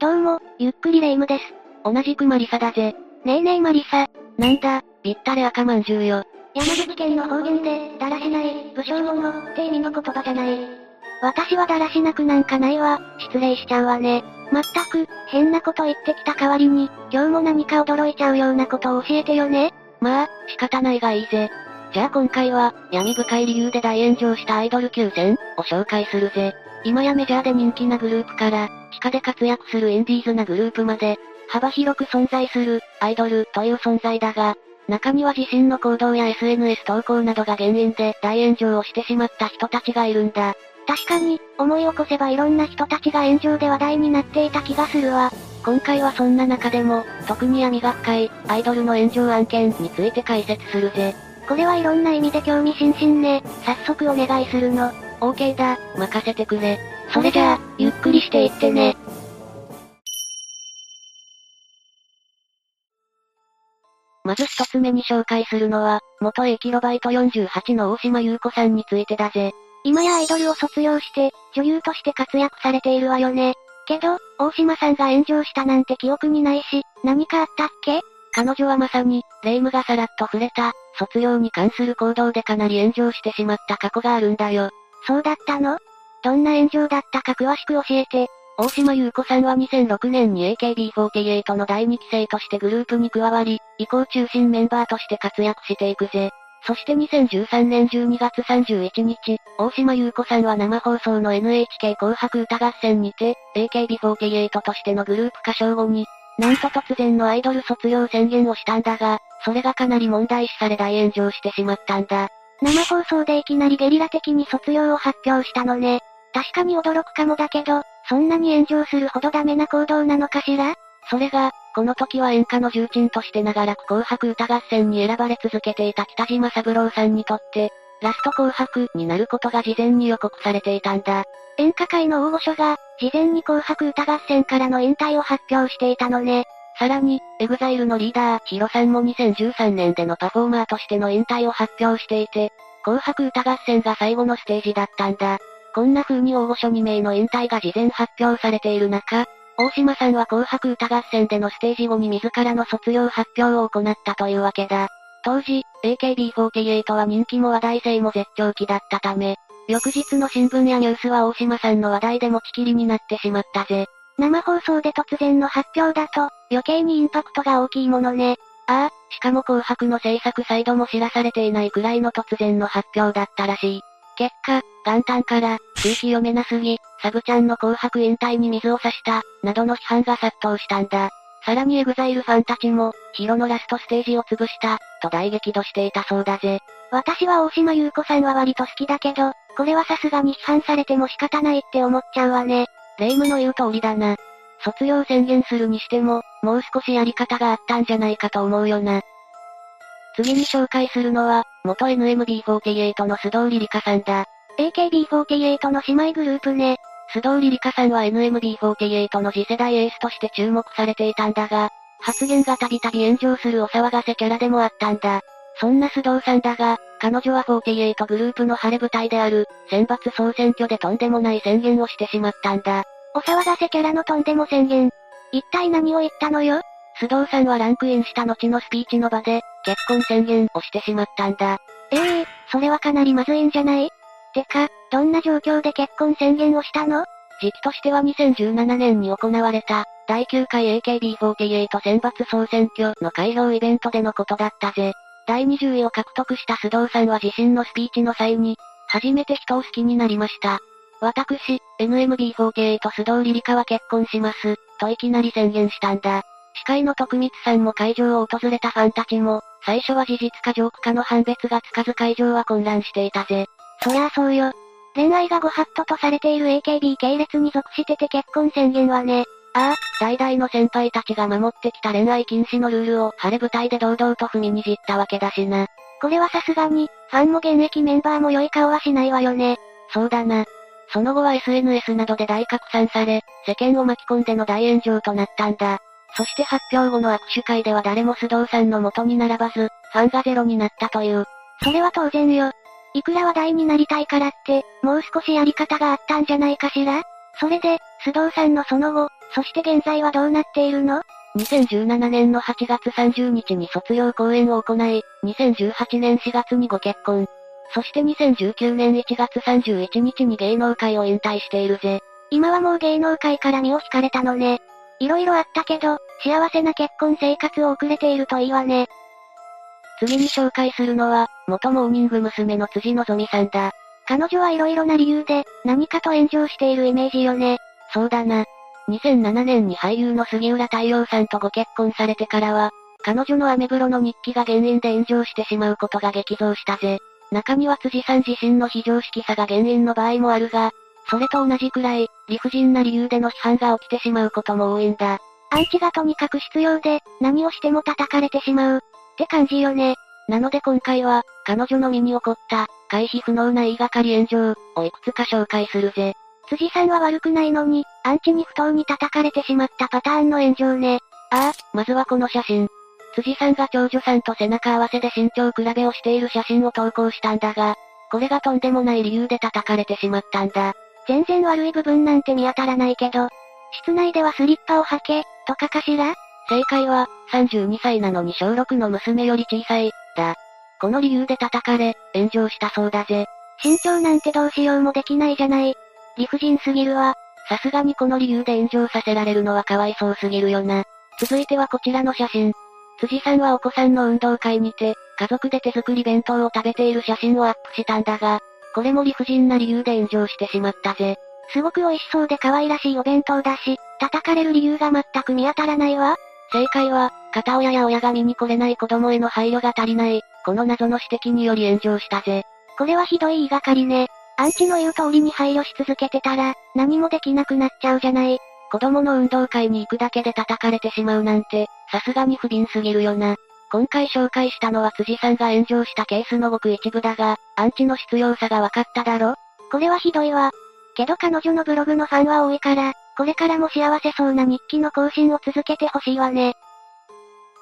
どうも、ゆっくりレ夢ムです。同じくマリサだぜ。ねえねえマリサ。なんだ、ぴったれ赤まんじゅうよ。山口県の方言で、だらしない、武将者って意味の言葉じゃない。私はだらしなくなんかないわ、失礼しちゃうわね。まったく、変なこと言ってきた代わりに、今日も何か驚いちゃうようなことを教えてよね。まあ、仕方ないがいいぜ。じゃあ今回は、闇深い理由で大炎上したアイドル9000を紹介するぜ。今やメジャーで人気なグループから、地下で活躍するインディーズなグループまで、幅広く存在する、アイドルという存在だが、中には自身の行動や SNS 投稿などが原因で大炎上をしてしまった人たちがいるんだ。確かに、思い起こせばいろんな人たちが炎上で話題になっていた気がするわ。今回はそんな中でも、特に闇が深い、アイドルの炎上案件について解説するぜ。これはいろんな意味で興味津々ね。早速お願いするの。OK だ、任せてくれ。それじゃあ、ゆっくりしていってね。まず一つ目に紹介するのは、元 A キロバイト48の大島優子さんについてだぜ。今やアイドルを卒業して、女優として活躍されているわよね。けど、大島さんが炎上したなんて記憶にないし、何かあったっけ？彼女はまさに、霊夢がさらっと触れた、卒業に関する行動でかなり炎上してしまった過去があるんだよ。そうだったの？どんな炎上だったか詳しく教えて。大島優子さんは2006年に AKB48 の第2期生としてグループに加わり、以降中心メンバーとして活躍していくぜ。そして2013年12月31日、大島優子さんは生放送の NHK 紅白歌合戦にて、AKB48 としてのグループ歌唱後に、なんと突然のアイドル卒業宣言をしたんだが、それがかなり問題視され大炎上してしまったんだ。生放送でいきなりゲリラ的に卒業を発表したのね。確かに驚くかもだけど、そんなに炎上するほどダメな行動なのかしら？それが、この時は演歌の重鎮として長らく紅白歌合戦に選ばれ続けていた北島三郎さんにとって、ラスト紅白になることが事前に予告されていたんだ。演歌界の大御所が、事前に紅白歌合戦からの引退を発表していたのね。さらに、 EXILE のリーダー、 HIRO さんも2013年でのパフォーマーとしての引退を発表していて、紅白歌合戦が最後のステージだったんだ。こんな風に大御所2名の引退が事前発表されている中、大島さんは紅白歌合戦でのステージ後に自らの卒業発表を行ったというわけだ。当時、AKB48 は人気も話題性も絶頂期だったため、翌日の新聞やニュースは大島さんの話題で持ちきりになってしまったぜ。生放送で突然の発表だと、余計にインパクトが大きいものね。ああ、しかも紅白の制作サイドも知らされていないくらいの突然の発表だったらしい。結果、元旦から、空気読めなすぎ、サブちゃんの紅白引退に水を差した、などの批判が殺到したんだ。さらに EXILE ファンたちも、 HIRO のラストステージを潰した、と大激怒していたそうだぜ。私は大島優子さんは割と好きだけど、これはさすがに批判されても仕方ないって思っちゃうわね。霊夢の言う通りだな。卒業宣言するにしても、もう少しやり方があったんじゃないかと思うよな。次に紹介するのは、元 NMB48 の須藤リリカさんだ。AKB48 の姉妹グループね。須藤リリカさんは NMB48 の次世代エースとして注目されていたんだが、発言がたびたび炎上するお騒がせキャラでもあったんだ。そんな須藤さんだが、彼女は48グループの晴れ舞台である、選抜総選挙でとんでもない宣言をしてしまったんだ。お騒がせキャラのとんでも宣言。一体何を言ったのよ？須藤さんはランクインした後のスピーチの場で、結婚宣言をしてしまったんだ。ええー、それはかなりまずいんじゃない？てか、どんな状況で結婚宣言をしたの？時期としては2017年に行われた、第9回 AKB48 選抜総選挙の開票イベントでのことだったぜ。第20位を獲得した須藤さんは自身のスピーチの際に、初めて人を好きになりました。私、NMB48 須藤リリカは結婚します、といきなり宣言したんだ。司会の徳光さんも会場を訪れたファンたちも、最初は事実かジョークかの判別がつかず会場は混乱していたぜ。そりゃあそうよ。恋愛がご法度とされている AKB 系列に属してて結婚宣言はね。ああ、代々の先輩たちが守ってきた恋愛禁止のルールを晴れ舞台で堂々と踏みにじったわけだしな。これはさすがに、ファンも現役メンバーも良い顔はしないわよね。そうだな。その後は SNS などで大拡散され、世間を巻き込んでの大炎上となったんだ。そして発表後の握手会では誰も須藤さんの元に並ばず、ファンがゼロになったという。それは当然よ。いくら話題になりたいからって、もう少しやり方があったんじゃないかしら？それで、須藤さんのその後、そして現在はどうなっているの ?2017 年の8月30日に卒業公演を行い、2018年4月にご結婚。そして2019年1月31日に芸能界を引退しているぜ。今はもう芸能界から身を引かれたのね。色々あったけど、幸せな結婚生活を送れているといいわね。次に紹介するのは、元モーニング娘。の辻希美さんだ。彼女は色々な理由で、何かと炎上しているイメージよね。そうだな。2007年に俳優の杉浦太陽さんとご結婚されてからは、彼女のアメブロの日記が原因で炎上してしまうことが激増したぜ。中には辻さん自身の非常識さが原因の場合もあるが、それと同じくらい、理不尽な理由での批判が起きてしまうことも多いんだ。アンチがとにかく必要で、何をしても叩かれてしまう。って感じよね。なので今回は、彼女の身に起こった、回避不能な言いがかり炎上、をいくつか紹介するぜ。辻さんは悪くないのに、アンチに不当に叩かれてしまったパターンの炎上ね。ああ、まずはこの写真。辻さんが長女さんと背中合わせで身長比べをしている写真を投稿したんだが、これがとんでもない理由で叩かれてしまったんだ。全然悪い部分なんて見当たらないけど、室内ではスリッパを履け、とかかしら？正解は、32歳なのに小6の娘より小さい、だ。この理由で叩かれ、炎上したそうだぜ。身長なんてどうしようもできないじゃない。理不尽すぎるわ。さすがにこの理由で炎上させられるのはかわいそうすぎるよな。続いてはこちらの写真。辻さんはお子さんの運動会にて、家族で手作り弁当を食べている写真をアップしたんだが、これも理不尽な理由で炎上してしまったぜ。すごく美味しそうで可愛らしいお弁当だし、叩かれる理由が全く見当たらないわ。正解は、片親や親が見に来れない子供への配慮が足りない、この謎の指摘により炎上したぜ。これはひどい言いがかりね。アンチの言う通りに配慮し続けてたら、何もできなくなっちゃうじゃない。子供の運動会に行くだけで叩かれてしまうなんて、さすがに不憫すぎるよな。今回紹介したのは辻さんが炎上したケースのごく一部だが、アンチの必要さが分かっただろ？これはひどいわ。けど彼女のブログのファンは多いから、これからも幸せそうな日記の更新を続けてほしいわね。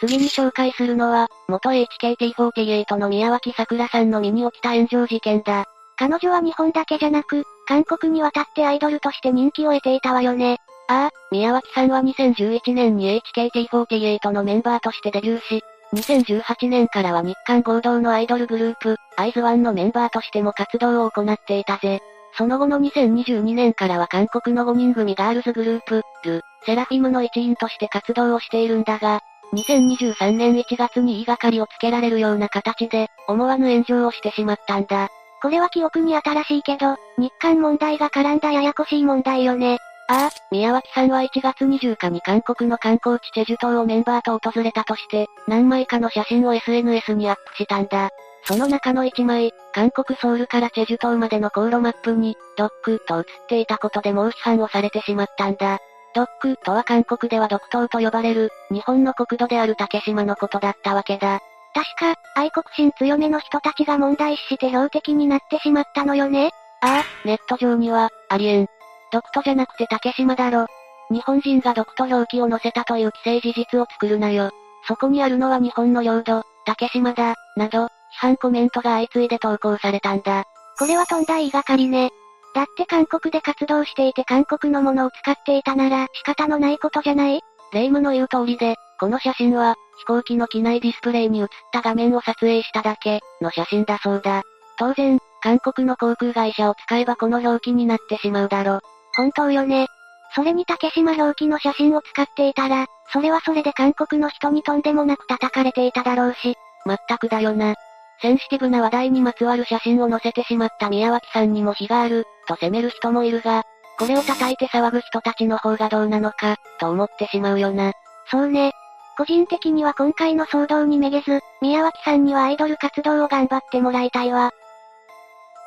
次に紹介するのは、元 HKT48 の宮脇桜さんの身に起きた炎上事件だ。彼女は日本だけじゃなく、韓国に渡ってアイドルとして人気を得ていたわよね。ああ、宮脇さんは2011年に HKT48 のメンバーとしてデビューし、2018年からは日韓合同のアイドルグループ、アイズワンのメンバーとしても活動を行っていたぜ。その後の2022年からは韓国の5人組ガールズグループ、ル、セラフィムの一員として活動をしているんだが、2023年1月に言いがかりをつけられるような形で、思わぬ炎上をしてしまったんだ。これは記憶に新しいけど、日韓問題が絡んだややこしい問題よね。ああ、宮脇さんは1月20日に韓国の観光地チェジュ島をメンバーと訪れたとして、何枚かの写真を SNS にアップしたんだ。その中の1枚、韓国ソウルからチェジュ島までの航路マップに、ドックと写っていたことで猛批判をされてしまったんだ。ドックとは韓国では独島と呼ばれる、日本の国土である竹島のことだったわけだ。確か、愛国心強めの人たちが問題視して標的になってしまったのよね。ああ、ネット上には、ありえん。独島じゃなくて竹島だろ。日本人が独島表記を載せたという既成事実を作るなよ。そこにあるのは日本の領土、竹島だ、など、批判コメントが相次いで投稿されたんだ。これはとんだ言いがかりね。だって韓国で活動していて韓国のものを使っていたなら仕方のないことじゃない？霊夢の言う通りで、この写真は、飛行機の機内ディスプレイに映った画面を撮影しただけ、の写真だそうだ。当然、韓国の航空会社を使えばこの表記になってしまうだろ。本当よね。それに竹島表記の写真を使っていたら、それはそれで韓国の人にとんでもなく叩かれていただろうし。まったくだよな。センシティブな話題にまつわる写真を載せてしまった宮脇さんにも非がある、と責める人もいるが、これを叩いて騒ぐ人たちの方がどうなのか、と思ってしまうよな。そうね。個人的には今回の騒動にめげず、宮脇さんにはアイドル活動を頑張ってもらいたいわ。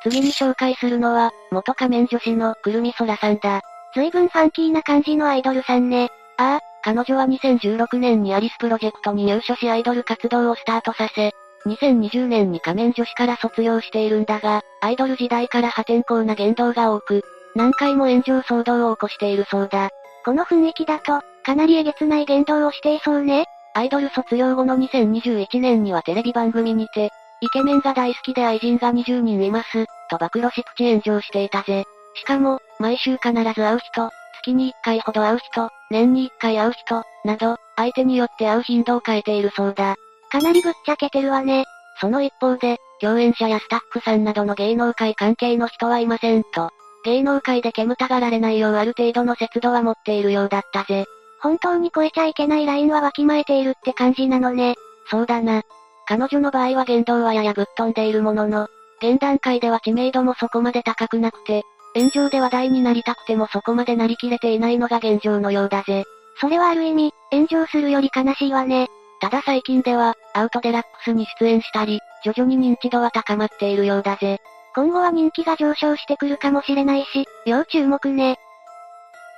次に紹介するのは、元仮面女子のくるみそらさんだ。随分ファンキーな感じのアイドルさんね。ああ、彼女は2016年にアリスプロジェクトに入所しアイドル活動をスタートさせ、2020年に仮面女子から卒業しているんだが、アイドル時代から破天荒な言動が多く、何回も炎上騒動を起こしているそうだ。この雰囲気だと、かなりえげつない言動をしていそうね。アイドル卒業後の2021年にはテレビ番組にて、イケメンが大好きで愛人が20人います、と暴露しプチ炎上していたぜ。しかも、毎週必ず会う人、月に1回ほど会う人、年に1回会う人、など、相手によって会う頻度を変えているそうだ。かなりぶっちゃけてるわね。その一方で、共演者やスタッフさんなどの芸能界関係の人はいませんと。芸能界で煙たがられないようある程度の節度は持っているようだったぜ。本当に超えちゃいけないラインはわきまえているって感じなのね。そうだな。彼女の場合は言動はややぶっ飛んでいるものの、現段階では知名度もそこまで高くなくて、炎上で話題になりたくてもそこまでなりきれていないのが現状のようだぜ。それはある意味、炎上するより悲しいわね。ただ最近では、アウトデラックスに出演したり、徐々に認知度は高まっているようだぜ。今後は人気が上昇してくるかもしれないし、要注目ね。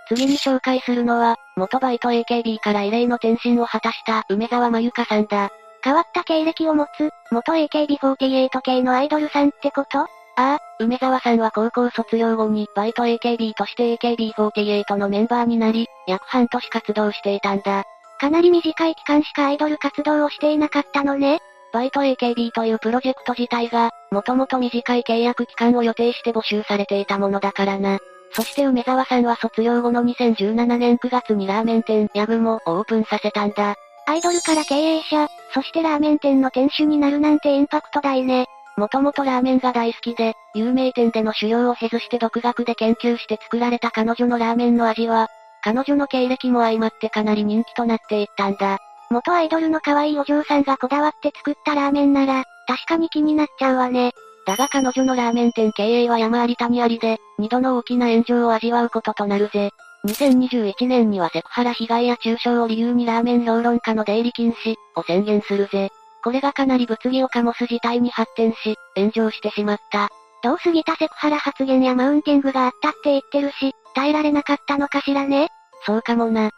次に紹介するのは、元バイト AKB から異例の転身を果たした梅沢まゆかさんだ。変わった経歴を持つ、元 AKB48 系のアイドルさんってこと？ああ、梅沢さんは高校卒業後にバイト AKB として AKB48 のメンバーになり、約半年活動していたんだ。かなり短い期間しかアイドル活動をしていなかったのね。バイト AKB というプロジェクト自体が、もともと短い契約期間を予定して募集されていたものだからな。そして梅沢さんは卒業後の2017年9月にラーメン店、ヤグモをオープンさせたんだ。アイドルから経営者、そしてラーメン店の店主になるなんてインパクト大ね。もともとラーメンが大好きで、有名店での修行を経ずして独学で研究して作られた彼女のラーメンの味は、彼女の経歴も相まってかなり人気となっていったんだ。元アイドルの可愛いお嬢さんがこだわって作ったラーメンなら、確かに気になっちゃうわね。だが彼女のラーメン店経営は山あり谷ありで、二度の大きな炎上を味わうこととなるぜ。2021年にはセクハラ被害や中傷を理由にラーメン評論家の出入り禁止を宣言するぜ。これがかなり物議を醸す事態に発展し、炎上してしまった。どう過ぎたセクハラ発言やマウンティングがあったって言ってるし、耐えられなかったのかしらね？そうかもな。批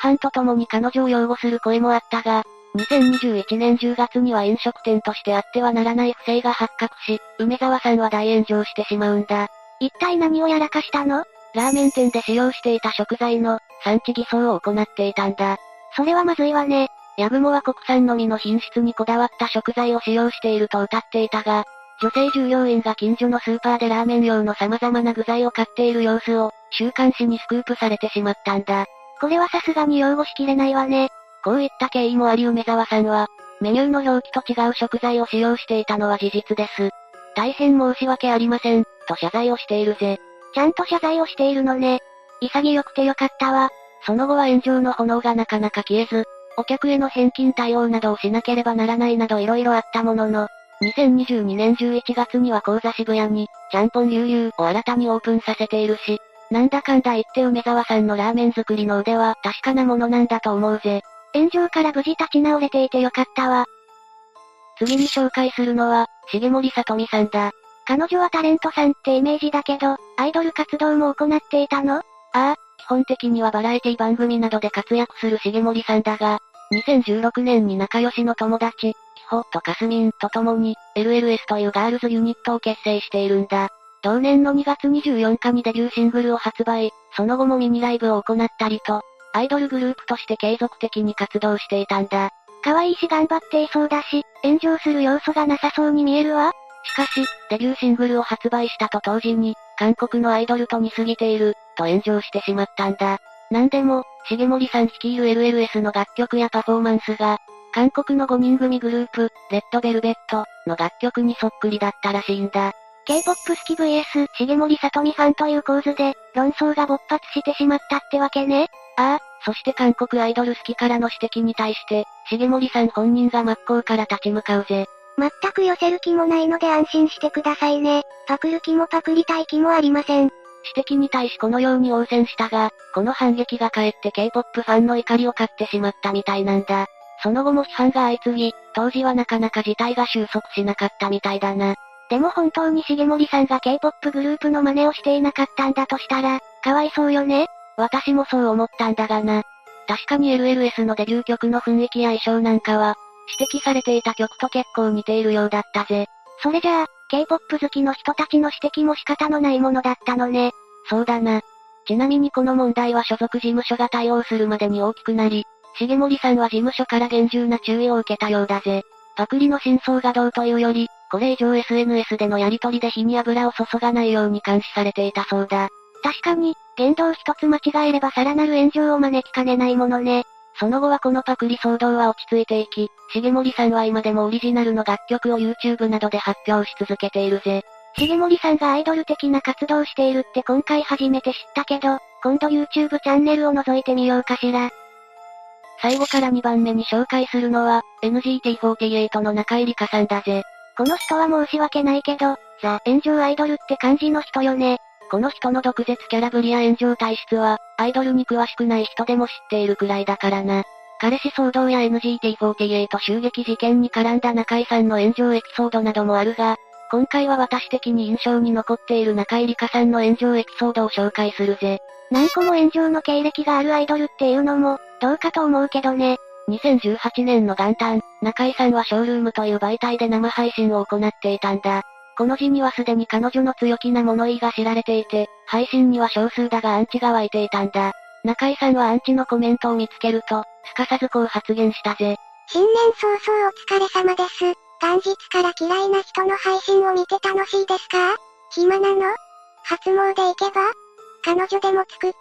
判とともに彼女を擁護する声もあったが、2021年10月には飲食店としてあってはならない不正が発覚し、梅沢さんは大炎上してしまうんだ。一体何をやらかしたの？ラーメン店で使用していた食材の産地偽装を行っていたんだ。それはまずいわね。ヤグモは国産のみの品質にこだわった食材を使用していると謳っていたが、女性従業員が近所のスーパーでラーメン用の様々な具材を買っている様子を、週刊誌にスクープされてしまったんだ。これはさすがに擁護しきれないわね。こういった経緯もあり梅沢さんは、メニューの表記と違う食材を使用していたのは事実です。大変申し訳ありません、と謝罪をしているぜ。ちゃんと謝罪をしているのね。潔くてよかったわ。その後は炎上の炎がなかなか消えず、お客への返金対応などをしなければならないなど色々あったものの、2022年11月には講座渋谷に、ちゃんぽん流々を新たにオープンさせているし、なんだかんだ言って梅沢さんのラーメン作りの腕は確かなものなんだと思うぜ。炎上から無事立ち直れていてよかったわ。次に紹介するのは、重森さとみさんだ。彼女はタレントさんってイメージだけど、アイドル活動も行っていたの？ああ、基本的にはバラエティ番組などで活躍する重森さんだが、2016年に仲良しの友達、キホとカスミンと共に、LLS というガールズユニットを結成しているんだ。同年の2月24日にデビューシングルを発売、その後もミニライブを行ったりと、アイドルグループとして継続的に活動していたんだ。可愛いし頑張っていそうだし、炎上する要素がなさそうに見えるわ。しかし、デビューシングルを発売したと同時に、韓国のアイドルと似すぎている、と炎上してしまったんだ。なんでも、重森さん率いる LLS の楽曲やパフォーマンスが、韓国の5人組グループ、レッドベルベットの楽曲にそっくりだったらしいんだ。K-POP 好き VS 重森さとみファンという構図で、論争が勃発してしまったってわけね。ああ、そして韓国アイドル好きからの指摘に対して、重森さん本人が真っ向から立ち向かうぜ。全く寄せる気もないので安心してくださいね。パクる気もパクりたい気もありません。指摘に対しこのように応戦したが、この反撃がかえって K-POP ファンの怒りを買ってしまったみたいなんだ。その後も批判が相次ぎ、当時はなかなか事態が収束しなかったみたいだな。でも本当に重森さんが K-POP グループの真似をしていなかったんだとしたら、かわいそうよね。私もそう思ったんだがな。確かに LLS のデビュー曲の雰囲気や衣装なんかは、指摘されていた曲と結構似ているようだったぜ。それじゃあ、K-POP 好きの人たちの指摘も仕方のないものだったのね。そうだな。ちなみにこの問題は所属事務所が対応するまでに大きくなり、重森さんは事務所から厳重な注意を受けたようだぜ。パクリの真相がどうというより、これ以上 SNS でのやりとりで火に油を注がないように監視されていたそうだ。確かに、言動一つ間違えればさらなる炎上を招きかねないものね。その後はこのパクリ騒動は落ち着いていき、重森さんは今でもオリジナルの楽曲を YouTube などで発表し続けているぜ。重森さんがアイドル的な活動をしているって今回初めて知ったけど、今度 YouTube チャンネルを覗いてみようかしら。最後から2番目に紹介するのは、NGT48 の中井里香さんだぜ。この人は申し訳ないけど、ザ・炎上アイドルって感じの人よね。この人の毒舌キャラぶりや炎上体質は、アイドルに詳しくない人でも知っているくらいだからな。彼氏騒動や NGT48 襲撃事件に絡んだ中井さんの炎上エピソードなどもあるが、今回は私的に印象に残っている中井里香さんの炎上エピソードを紹介するぜ。何個も炎上の経歴があるアイドルっていうのも、どうかと思うけどね。2018年の元旦、中井さんはショールームという媒体で生配信を行っていたんだ。この時にはすでに彼女の強気な物言いが知られていて、配信には少数だがアンチが湧いていたんだ。中井さんはアンチのコメントを見つけると、すかさずこう発言したぜ。新年早々お疲れ様です。元日から嫌いな人の配信を見て楽しいですか？暇なの？初詣行けば？彼女でも作って、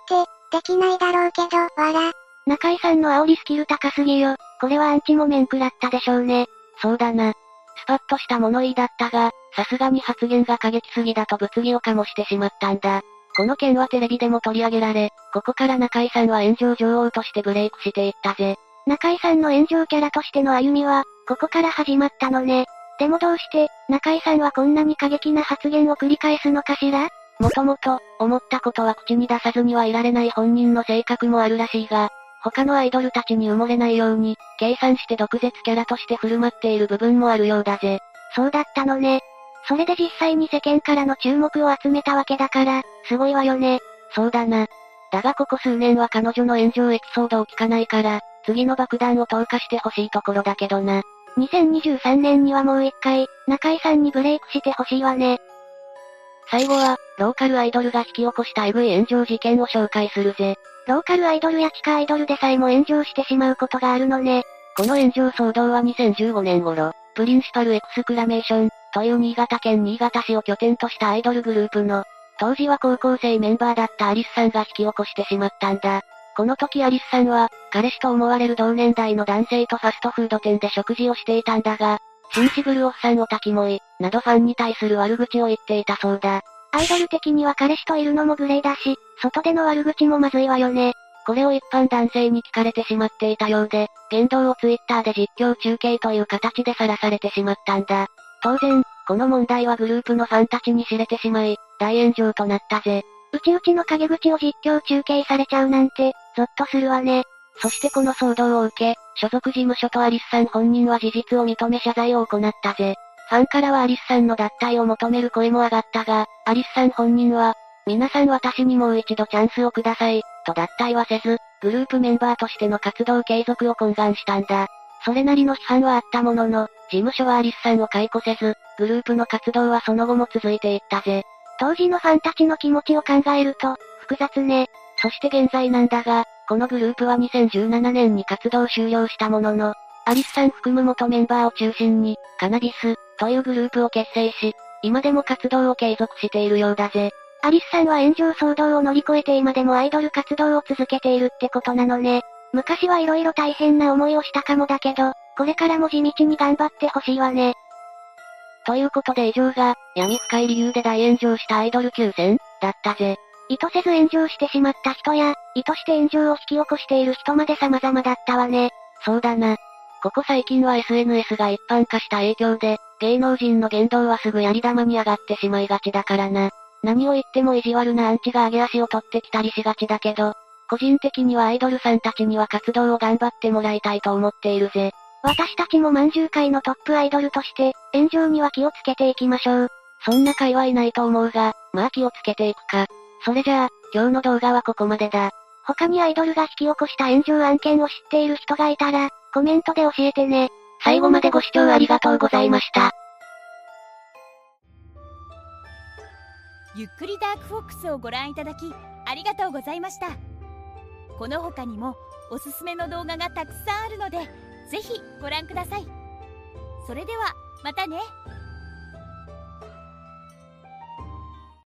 できないだろうけど、わら。中井さんの煽りスキル高すぎよ。これはアンチも面食らったでしょうね。そうだな。スパッとした物言いだったが、さすがに発言が過激すぎだと物議を醸してしまったんだ。この件はテレビでも取り上げられ、ここから中井さんは炎上女王としてブレイクしていったぜ。中井さんの炎上キャラとしての歩みは、ここから始まったのね。でもどうして、中井さんはこんなに過激な発言を繰り返すのかしら？もともと、思ったことは口に出さずにはいられない本人の性格もあるらしいが、他のアイドルたちに埋もれないように、計算して毒舌キャラとして振る舞っている部分もあるようだぜ。そうだったのね。それで実際に世間からの注目を集めたわけだから、すごいわよね。そうだな。だがここ数年は彼女の炎上エピソードを聞かないから、次の爆弾を投下してほしいところだけどな。2023年にはもう一回、中井さんにブレイクしてほしいわね。最後は、ローカルアイドルが引き起こしたエグい炎上事件を紹介するぜ。ローカルアイドルや地下アイドルでさえも炎上してしまうことがあるのね。この炎上騒動は2015年頃、プリンシパルエクスクラメーション、という新潟県新潟市を拠点としたアイドルグループの、当時は高校生メンバーだったアリスさんが引き起こしてしまったんだ。この時アリスさんは、彼氏と思われる同年代の男性とファストフード店で食事をしていたんだが、シンシブルオフさんを滝もい、などファンに対する悪口を言っていたそうだ。アイドル的には彼氏といるのも無礼だし、外での悪口もまずいわよね。これを一般男性に聞かれてしまっていたようで、言動をツイッターで実況中継という形でさらされてしまったんだ。当然、この問題はグループのファンたちに知れてしまい、大炎上となったぜ。うちうちの陰口を実況中継されちゃうなんて、ゾッとするわね。そしてこの騒動を受け、所属事務所とアリスさん本人は事実を認め謝罪を行ったぜ。ファンからはアリスさんの脱退を求める声も上がったが、アリスさん本人は、皆さん私にもう一度チャンスをください、と脱退はせず、グループメンバーとしての活動継続を懇願したんだ。それなりの批判はあったものの、事務所はアリスさんを解雇せず、グループの活動はその後も続いていったぜ。当時のファンたちの気持ちを考えると、複雑ね。そして現在なんだが、このグループは2017年に活動終了したものの、アリスさん含む元メンバーを中心に、カナビス、というグループを結成し、今でも活動を継続しているようだぜ。アリスさんは炎上騒動を乗り越えて今でもアイドル活動を続けているってことなのね。昔は色々大変な思いをしたかもだけど、これからも地道に頑張ってほしいわね。ということで以上が、闇深い理由で大炎上したアイドル9選だったぜ。意図せず炎上してしまった人や、意図して炎上を引き起こしている人まで様々だったわね。そうだな。ここ最近は SNS が一般化した影響で、芸能人の言動はすぐやり玉に上がってしまいがちだからな。何を言っても意地悪なアンチが上げ足を取ってきたりしがちだけど、個人的にはアイドルさんたちには活動を頑張ってもらいたいと思っているぜ。私たちも饅頭界のトップアイドルとして、炎上には気をつけていきましょう。そんな会はいないと思うが、まあ気をつけていくか。それじゃあ、今日の動画はここまでだ。他にアイドルが引き起こした炎上案件を知っている人がいたら、コメントで教えてね。最後までご視聴ありがとうございました。ゆっくりダークフォックスをご覧いただき、ありがとうございました。この他にも、おすすめの動画がたくさんあるので、ぜひご覧ください。それでは、またね。